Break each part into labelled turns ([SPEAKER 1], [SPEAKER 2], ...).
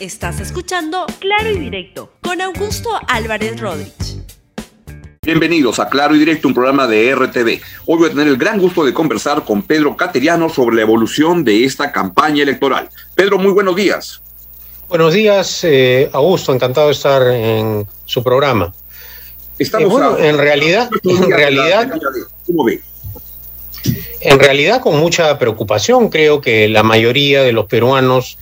[SPEAKER 1] Estás escuchando Claro y Directo con Augusto Álvarez Rodríguez.
[SPEAKER 2] Bienvenidos a Claro y Directo, un programa de RTV. Hoy voy a tener el gran gusto de conversar con Pedro Cateriano sobre la evolución de esta campaña electoral. Pedro, muy buenos días.
[SPEAKER 3] Buenos días, eh, Augusto, encantado de estar en su programa. Estamos eh, bueno, en realidad, en realidad, ¿cómo ve? En realidad, con mucha preocupación, creo que la mayoría de los peruanos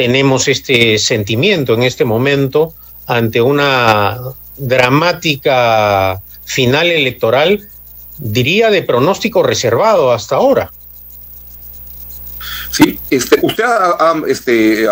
[SPEAKER 3] tenemos este sentimiento en este momento ante una dramática final electoral, diría de pronóstico reservado hasta ahora.
[SPEAKER 2] Sí, este, usted ha, este,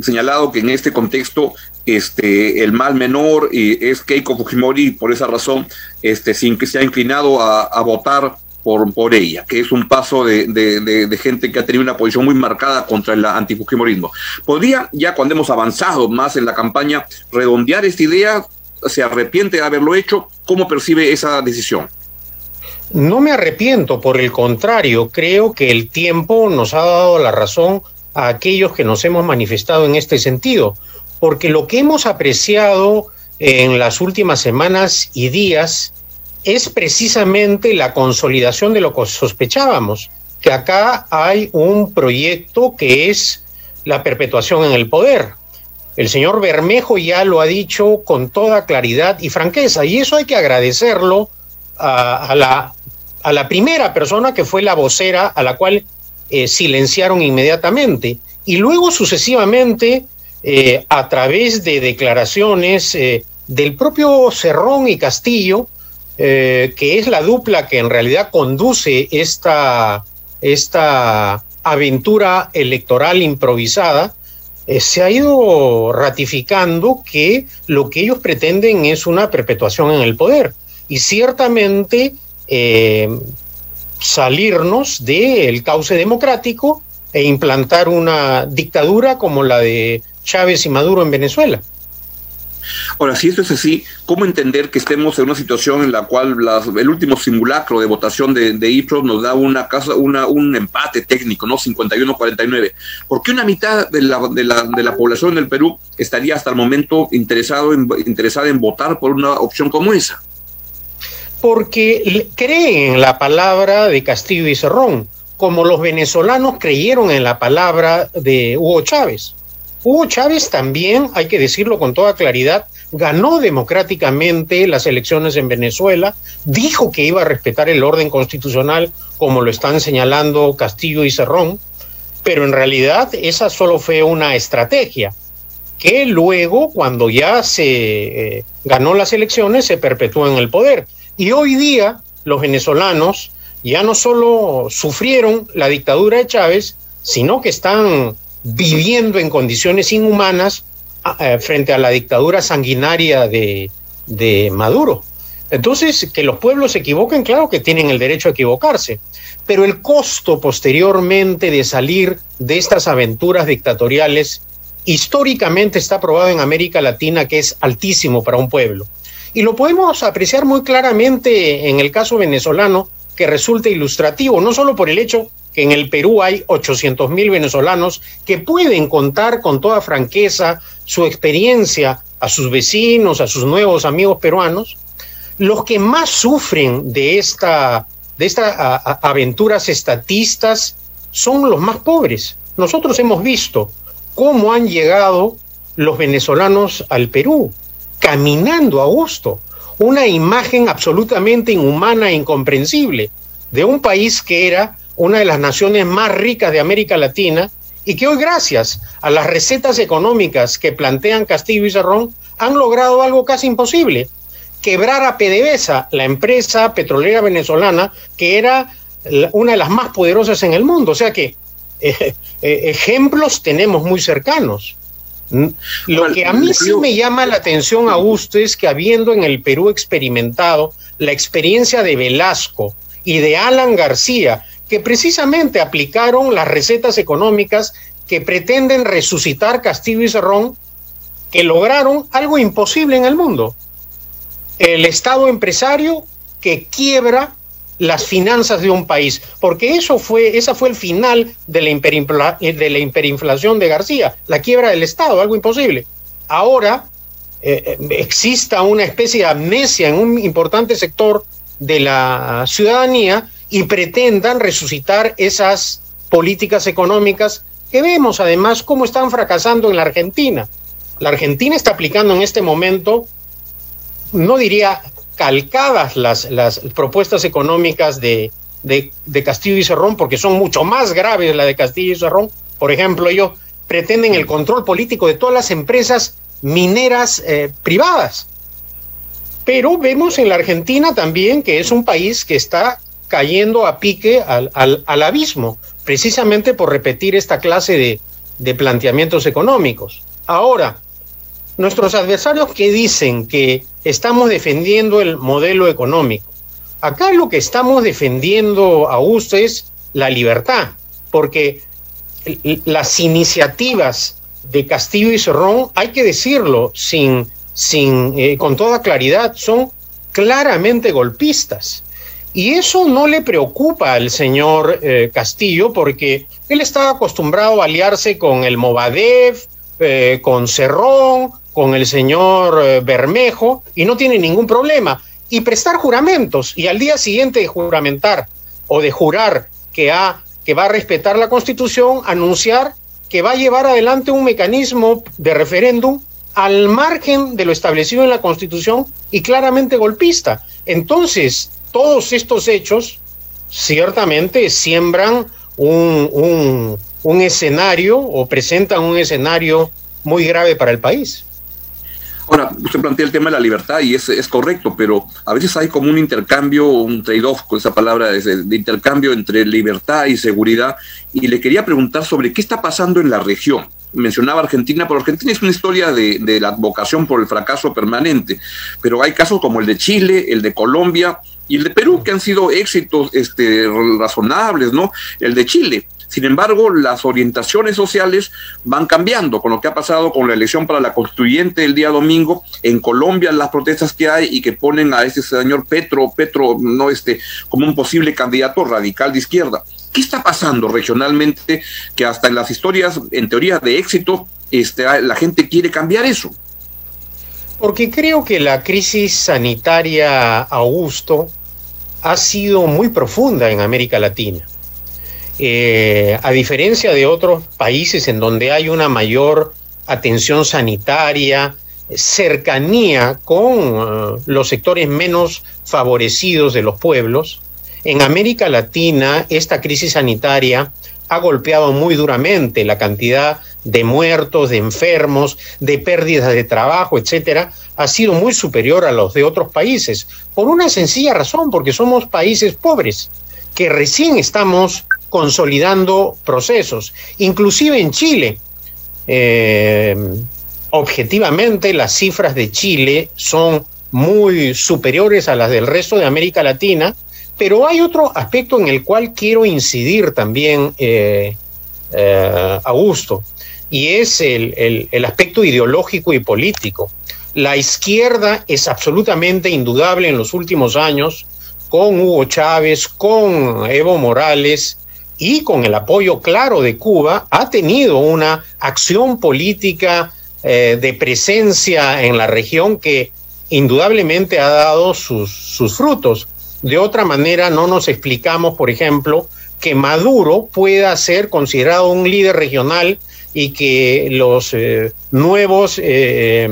[SPEAKER 2] señalado que en este contexto este, el mal menor es Keiko Fujimori por esa razón este, sin que se ha inclinado a votar por, por ella, que es un paso de, de, gente que ha tenido una posición muy marcada contra el antifujimorismo. ¿Podría, ya cuando hemos avanzado más en la campaña, redondear esta idea? ¿Se arrepiente de haberlo hecho? ¿Cómo percibe esa decisión?
[SPEAKER 3] No me arrepiento, por el contrario, creo que el tiempo nos ha dado la razón a aquellos que nos hemos manifestado en este sentido, porque lo que hemos apreciado en las últimas semanas y días es precisamente la consolidación de lo que sospechábamos, que acá hay un proyecto que es la perpetuación en el poder. El señor Bermejo ya lo ha dicho con toda claridad y franqueza, y eso hay que agradecerlo a, la, primera persona que fue la vocera a la cual eh, silenciaron inmediatamente, y luego sucesivamente eh, a través de declaraciones eh, del propio Cerrón y Castillo, eh, que es la dupla que en realidad conduce esta, esta aventura electoral improvisada, eh, se ha ido ratificando que lo que ellos pretenden es una perpetuación en el poder y ciertamente eh, salirnos del cauce democrático e implantar una dictadura como la de Chávez y Maduro en Venezuela.
[SPEAKER 2] Ahora, si esto es así, ¿cómo entender que estemos en una situación en la cual el último simulacro de votación de, de nos da una casa, una, un empate técnico, ¿no? 51-49? ¿Por qué una mitad de la, de, la, de la población del Perú estaría hasta el momento interesado en, interesada en votar por una opción como esa?
[SPEAKER 3] Porque creen en la palabra de Castillo y Cerrón, como los venezolanos creyeron en la palabra de Hugo Chávez. Hugo Chávez también, hay que decirlo con toda claridad, ganó democráticamente las elecciones en Venezuela, dijo que iba a respetar el orden constitucional como lo están señalando Castillo y Cerrón, pero en realidad esa solo fue una estrategia que luego, cuando ya se eh, ganó las elecciones, se perpetuó en el poder. Y hoy día los venezolanos ya no solo sufrieron la dictadura de Chávez, sino que están viviendo en condiciones inhumanas ah, eh, frente a la dictadura sanguinaria de, de Maduro. Entonces, que los pueblos se equivoquen, claro que tienen el derecho a equivocarse, pero el costo posteriormente de salir de estas aventuras dictatoriales históricamente está probado en América Latina que es altísimo para un pueblo. Y lo podemos apreciar muy claramente en el caso venezolano, que resulta ilustrativo, no solo por el hecho que en el Perú hay 800 mil venezolanos que pueden contar con toda franqueza su experiencia a sus vecinos, a sus nuevos amigos peruanos, los que más sufren de esta de estas aventuras estatistas son los más pobres. Nosotros hemos visto cómo han llegado los venezolanos al Perú, caminando a gusto, una imagen absolutamente inhumana e incomprensible de un país que era una de las naciones más ricas de América Latina y que hoy gracias a las recetas económicas que plantean Castillo y Cerrón han logrado algo casi imposible, quebrar a PDVSA, la empresa petrolera venezolana que era una de las más poderosas en el mundo. O sea que eh, eh, ejemplos tenemos muy cercanos. Lo que a mí sí me llama la atención, Augusto, es que habiendo en el Perú experimentado la experiencia de Velasco y de Alan García, que precisamente aplicaron las recetas económicas que pretenden resucitar Castillo y Cerrón, que lograron algo imposible en el mundo. El Estado empresario que quiebra las finanzas de un país, porque eso fue, esa fue el final de la, de la hiperinflación de García, la quiebra del Estado, algo imposible. Ahora eh, exista una especie de amnesia en un importante sector de la ciudadanía y pretendan resucitar esas políticas económicas que vemos además cómo están fracasando en la Argentina. La Argentina está aplicando en este momento, no diría calcadas las, las propuestas económicas de, de, Castillo y Cerrón, porque son mucho más graves la de Castillo y Cerrón. Por ejemplo, ellos pretenden el control político de todas las empresas mineras eh, privadas. Pero vemos en la Argentina también que es un país que está cayendo a pique al, al, abismo, precisamente por repetir esta clase de, de planteamientos económicos. Ahora, nuestros adversarios que dicen que estamos defendiendo el modelo económico, acá lo que estamos defendiendo, Augusto, es la libertad, porque las iniciativas de Castillo y Cerrón, hay que decirlo sin, sin, eh, con toda claridad, son claramente golpistas. Y eso no le preocupa al señor eh, Castillo porque él está acostumbrado a aliarse con el Movadef, eh, con Cerrón, con el señor eh, Bermejo y no tiene ningún problema. Y prestar juramentos y al día siguiente de juramentar o de jurar que va a respetar la Constitución, anunciar que va a llevar adelante un mecanismo de referéndum al margen de lo establecido en la Constitución y claramente golpista. Entonces, todos estos hechos ciertamente siembran un, un, escenario o presentan un escenario muy grave para el país.
[SPEAKER 2] Ahora, usted plantea el tema de la libertad y es, es correcto, pero a veces hay como un intercambio, un trade-off con esa palabra de, intercambio entre libertad y seguridad. Y le quería preguntar sobre qué está pasando en la región. Mencionaba Argentina, pero Argentina es una historia de, de la advocación por el fracaso permanente. Pero hay casos como el de Chile, el de Colombia, y el de Perú, que han sido éxitos este, razonables, ¿no? El de Chile, sin embargo, las orientaciones sociales van cambiando con lo que ha pasado con la elección para la constituyente el día domingo. En Colombia, las protestas que hay y que ponen a este señor Petro, Petro, no este, como un posible candidato radical de izquierda. ¿Qué está pasando regionalmente que hasta en las historias, en teoría de éxito, este, la gente quiere cambiar eso?
[SPEAKER 3] Porque creo que la crisis sanitaria, Augusto, ha sido muy profunda en América Latina. Eh, a diferencia de otros países en donde hay una mayor atención sanitaria, cercanía con eh, los sectores menos favorecidos de los pueblos, en América Latina esta crisis sanitaria ha golpeado muy duramente la cantidad de muertos, de enfermos, de pérdidas de trabajo, etcétera, ha sido muy superior a los de otros países, por una sencilla razón, porque somos países pobres, que recién estamos consolidando procesos. Inclusive en Chile, eh, objetivamente las cifras de Chile son muy superiores a las del resto de América Latina, pero hay otro aspecto en el cual quiero incidir también, eh, eh, Augusto, y es el, el aspecto ideológico y político. La izquierda es absolutamente indudable en los últimos años, con Hugo Chávez, con Evo Morales, y con el apoyo claro de Cuba ha tenido una acción política eh, de presencia en la región que indudablemente ha dado sus, sus frutos. De otra manera, no nos explicamos, por ejemplo, que Maduro pueda ser considerado un líder regional y que los eh, nuevos eh,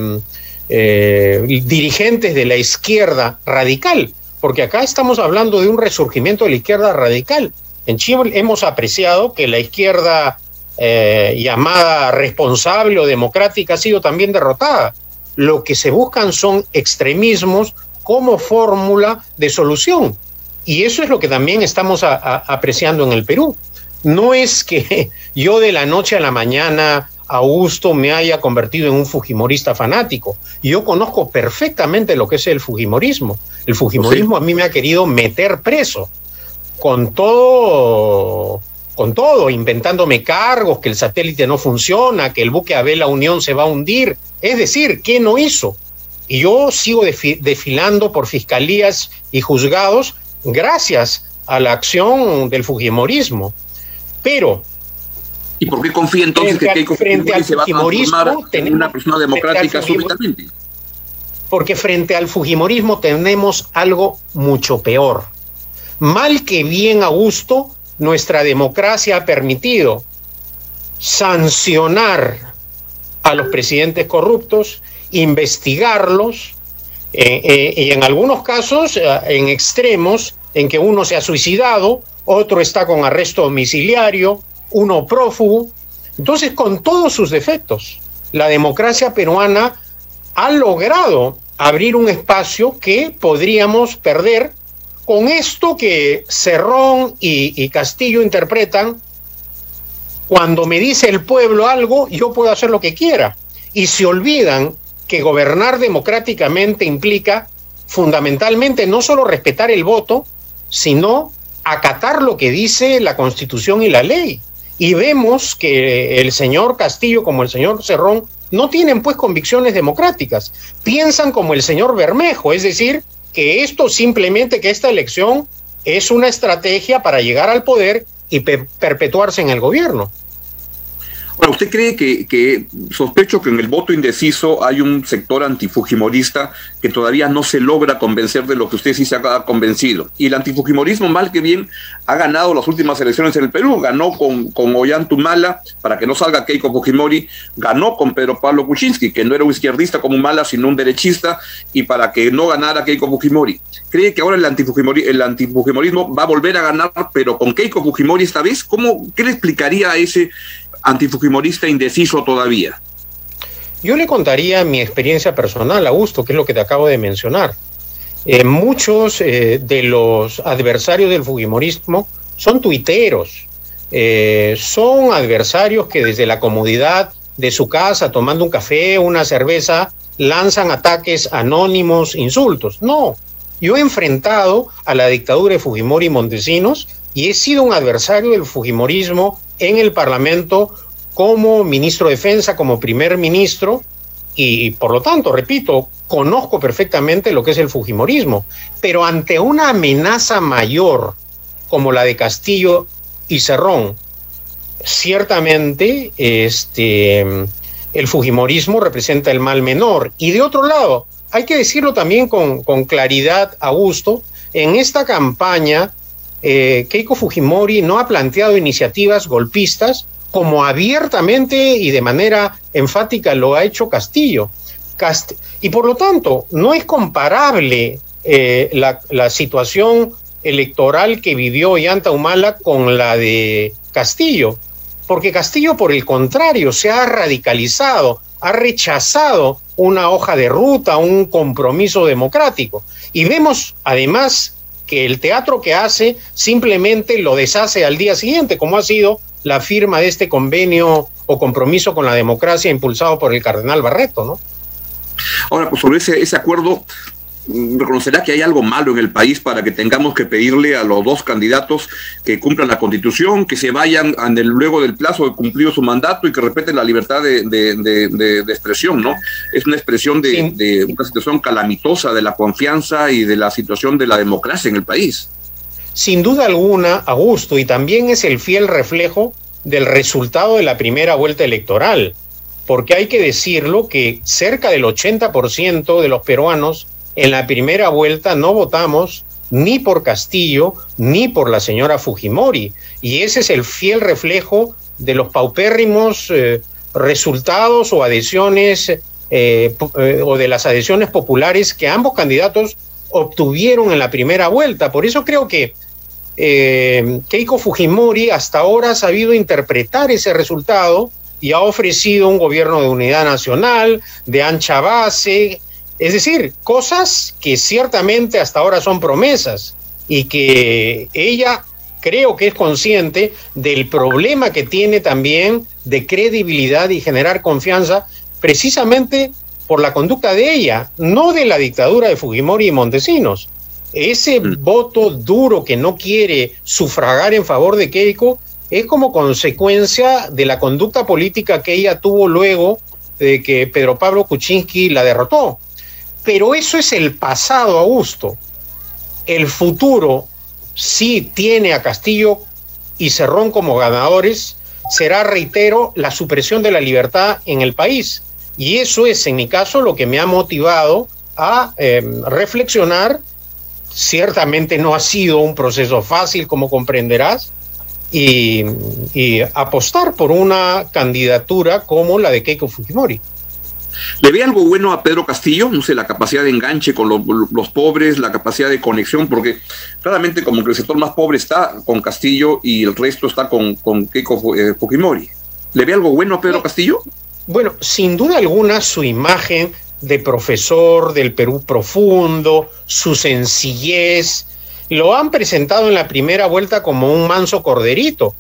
[SPEAKER 3] dirigentes de la izquierda radical, porque acá estamos hablando de un resurgimiento de la izquierda radical, en Chile hemos apreciado que la izquierda eh, llamada responsable o democrática ha sido también derrotada. Lo que se buscan son extremismos como fórmula de solución. Y eso es lo que también estamos apreciando en el Perú. No es que yo de la noche a la mañana, Augusto, me haya convertido en un fujimorista fanático. Yo conozco perfectamente lo que es el fujimorismo. El fujimorismo a mí me ha querido meter preso con todo, con todo, inventándome cargos, que el satélite no funciona, que el buque Abel Unión se va a hundir. Es decir, ¿qué no hizo? Y yo sigo desfilando por fiscalías y juzgados gracias a la acción del Fujimorismo. Pero
[SPEAKER 2] ¿Y por qué confía entonces que Keiko Fujimori se va a transformar en una persona democrática súbitamente?
[SPEAKER 3] Porque frente al Fujimorismo tenemos algo mucho peor. Mal que bien a gusto, nuestra democracia ha permitido sancionar a los presidentes corruptos, investigarlos, eh, eh, y en algunos casos, eh, en extremos, en que uno se ha suicidado, otro está con arresto domiciliario, uno prófugo. Entonces, con todos sus defectos, la democracia peruana ha logrado abrir un espacio que podríamos perder con esto que Cerrón y, Castillo interpretan, cuando me dice el pueblo algo, yo puedo hacer lo que quiera. Y se olvidan que gobernar democráticamente implica fundamentalmente no solo respetar el voto, sino acatar lo que dice la Constitución y la ley y vemos que el señor Castillo como el señor Cerrón no tienen pues convicciones democráticas, piensan como el señor Bermejo, es decir, que esto simplemente, que esta elección es una estrategia para llegar al poder y perpetuarse en el gobierno.
[SPEAKER 2] Bueno, ¿usted cree que, sospecho que en el voto indeciso hay un sector antifujimorista que todavía no se logra convencer de lo que usted sí se ha convencido? Y el antifujimorismo, mal que bien, ha ganado las últimas elecciones en el Perú. Ganó con, con Ollantumala para que no salga Keiko Fujimori, ganó con Pedro Pablo Kuczynski, que no era un izquierdista como Mala, sino un derechista, y para que no ganara Keiko Fujimori. ¿Cree que ahora el, antifujimori, el antifujimorismo va a volver a ganar, pero con Keiko Fujimori esta vez? ¿Cómo, ¿Qué le explicaría a ese antifujimorista indeciso todavía?
[SPEAKER 3] Yo le contaría mi experiencia personal, Augusto, que es lo que te acabo de mencionar. Eh, muchos eh, de los adversarios del fujimorismo son tuiteros, eh, son adversarios que desde la comodidad de su casa, tomando un café, una cerveza, lanzan ataques anónimos, insultos. No, yo he enfrentado a la dictadura de Fujimori y Montesinos y he sido un adversario del Fujimorismo en el Parlamento como ministro de Defensa, como primer ministro, y por lo tanto, repito, conozco perfectamente lo que es el Fujimorismo, pero ante una amenaza mayor como la de Castillo y Cerrón, ciertamente este, el Fujimorismo representa el mal menor. Y de otro lado, hay que decirlo también con, con claridad, Augusto, en esta campaña eh, Keiko Fujimori no ha planteado iniciativas golpistas como abiertamente y de manera enfática lo ha hecho Castillo. y por lo tanto, no es comparable eh, la, situación electoral que vivió Yanta Humala con la de Castillo, porque Castillo, por el contrario, se ha radicalizado, ha rechazado una hoja de ruta, un compromiso democrático. Y vemos además que el teatro que hace simplemente lo deshace al día siguiente, como ha sido la firma de este convenio o compromiso con la democracia impulsado por el cardenal Barreto, ¿no?
[SPEAKER 2] Ahora, pues sobre ese, ese acuerdo, reconocerá que hay algo malo en el país para que tengamos que pedirle a los dos candidatos que cumplan la constitución, que se vayan luego del plazo de cumplido su mandato y que respeten la libertad de, expresión, ¿no? Es una expresión de, una situación calamitosa de la confianza y de la situación de la democracia en el país.
[SPEAKER 3] Sin duda alguna, Augusto, y también es el fiel reflejo del resultado de la primera vuelta electoral, porque hay que decirlo que cerca del 80% de los peruanos en la primera vuelta no votamos ni por Castillo ni por la señora Fujimori. Y ese es el fiel reflejo de los paupérrimos eh, resultados o adhesiones eh, eh, o de las adhesiones populares que ambos candidatos obtuvieron en la primera vuelta. Por eso creo que Keiko Fujimori hasta ahora ha sabido interpretar ese resultado y ha ofrecido un gobierno de unidad nacional, de ancha base, es decir, cosas que ciertamente hasta ahora son promesas y que ella creo que es consciente del problema que tiene también de credibilidad y generar confianza precisamente por la conducta de ella, no de la dictadura de Fujimori y Montesinos. Ese mm. voto duro que no quiere sufragar en favor de Keiko es como consecuencia de la conducta política que ella tuvo luego de que Pedro Pablo Kuczynski la derrotó. Pero eso es el pasado, Augusto. El futuro sí tiene a Castillo y Cerrón como ganadores, será, reitero, la supresión de la libertad en el país. Y eso es, en mi caso, lo que me ha motivado a em, reflexionar. Ciertamente no ha sido un proceso fácil, como comprenderás, y, y apostar por una candidatura como la de Keiko Fujimori.
[SPEAKER 2] ¿Le ve algo bueno a Pedro Castillo? No sé, la capacidad de enganche con los pobres, la capacidad de conexión, porque claramente como que el sector más pobre está con Castillo y el resto está con, con Keiko eh, Fujimori. ¿Le ve algo bueno a Pedro Castillo?
[SPEAKER 3] Bueno, sin duda alguna su imagen de profesor del Perú profundo, su sencillez, lo han presentado en la primera vuelta como un manso corderito,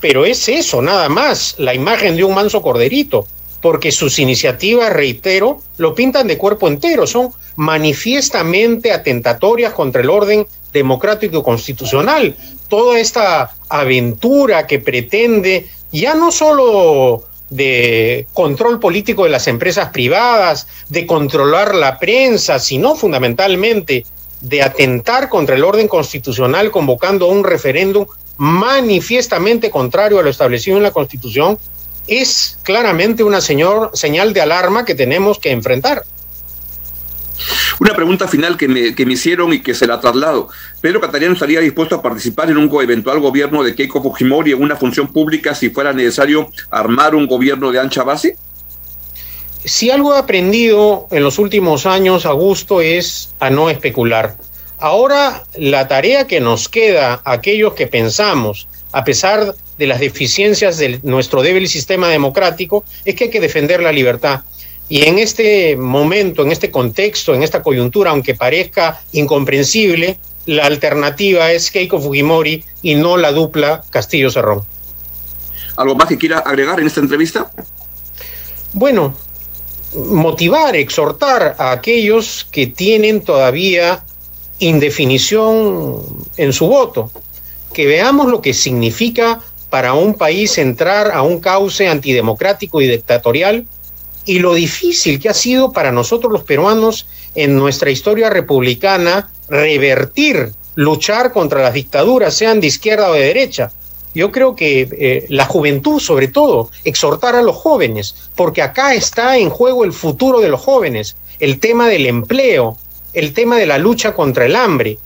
[SPEAKER 3] pero es eso, nada más, la imagen de un manso corderito porque sus iniciativas, reitero, lo pintan de cuerpo entero, son manifiestamente atentatorias contra el orden democrático y constitucional. Toda esta aventura que pretende ya no solo de control político de las empresas privadas, de controlar la prensa, sino fundamentalmente de atentar contra el orden constitucional convocando un referéndum manifiestamente contrario a lo establecido en la Constitución, es claramente una señor, señal de alarma que tenemos que enfrentar.
[SPEAKER 2] Una pregunta final que me, que me hicieron y que se la traslado. ¿Pedro Catariano estaría dispuesto a participar en un eventual gobierno de Keiko Fujimori en una función pública si fuera necesario armar un gobierno de ancha base?
[SPEAKER 3] Si algo he aprendido en los últimos años, Augusto, es a no especular. Ahora la tarea que nos queda, aquellos que pensamos, a pesar de las deficiencias de nuestro débil sistema democrático, es que hay que defender la libertad. Y en este momento, en este contexto, en esta coyuntura, aunque parezca incomprensible, la alternativa es Keiko Fujimori y no la dupla Castillo-Cerrón.
[SPEAKER 2] ¿Algo más que quiera agregar en esta entrevista?
[SPEAKER 3] Bueno, motivar, exhortar a aquellos que tienen todavía indefinición en su voto, que veamos lo que significa para un país entrar a un cauce antidemocrático y dictatorial y lo difícil que ha sido para nosotros los peruanos en nuestra historia republicana revertir, luchar contra las dictaduras, sean de izquierda o de derecha. Yo creo que eh, la juventud, sobre todo, exhortar a los jóvenes, porque acá está en juego el futuro de los jóvenes, el tema del empleo, el tema de la lucha contra el hambre.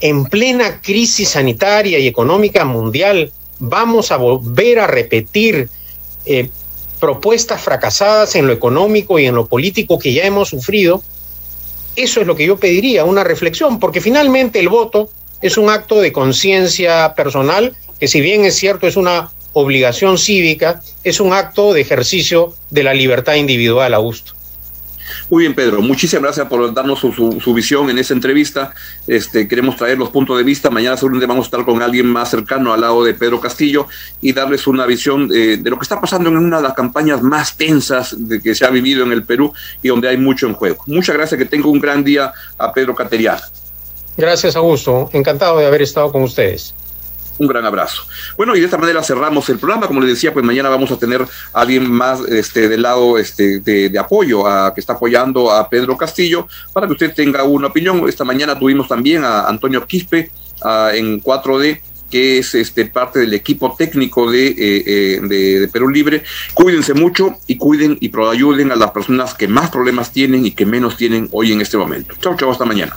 [SPEAKER 3] En plena crisis sanitaria y económica mundial, vamos a volver a repetir eh, propuestas fracasadas en lo económico y en lo político que ya hemos sufrido, eso es lo que yo pediría, una reflexión, porque finalmente el voto es un acto de conciencia personal, que si bien es cierto es una obligación cívica, es un acto de ejercicio de la libertad individual, Augusto.
[SPEAKER 2] Muy bien, Pedro. Muchísimas gracias por darnos su, visión en esta entrevista. Este, queremos traer los puntos de vista. Mañana seguramente vamos a estar con alguien más cercano al lado de Pedro Castillo y darles una visión de, lo que está pasando en una de las campañas más tensas de que se ha vivido en el Perú y donde hay mucho en juego. Muchas gracias. Que tenga un gran día a Pedro Cateriano.
[SPEAKER 3] Gracias, Augusto. Encantado de haber estado con ustedes
[SPEAKER 2] un gran abrazo. Bueno, y de esta manera cerramos el programa. Como les decía, pues mañana vamos a tener a alguien más este, del lado este, de, apoyo, a, que está apoyando a Pedro Castillo, para que usted tenga una opinión. Esta mañana tuvimos también a Antonio Quispe en 4D que es este, parte del equipo técnico de, eh, eh, de, Perú Libre. Cuídense mucho y cuiden y ayuden a las personas que más problemas tienen y que menos tienen hoy en este momento. Chau, chau, hasta mañana.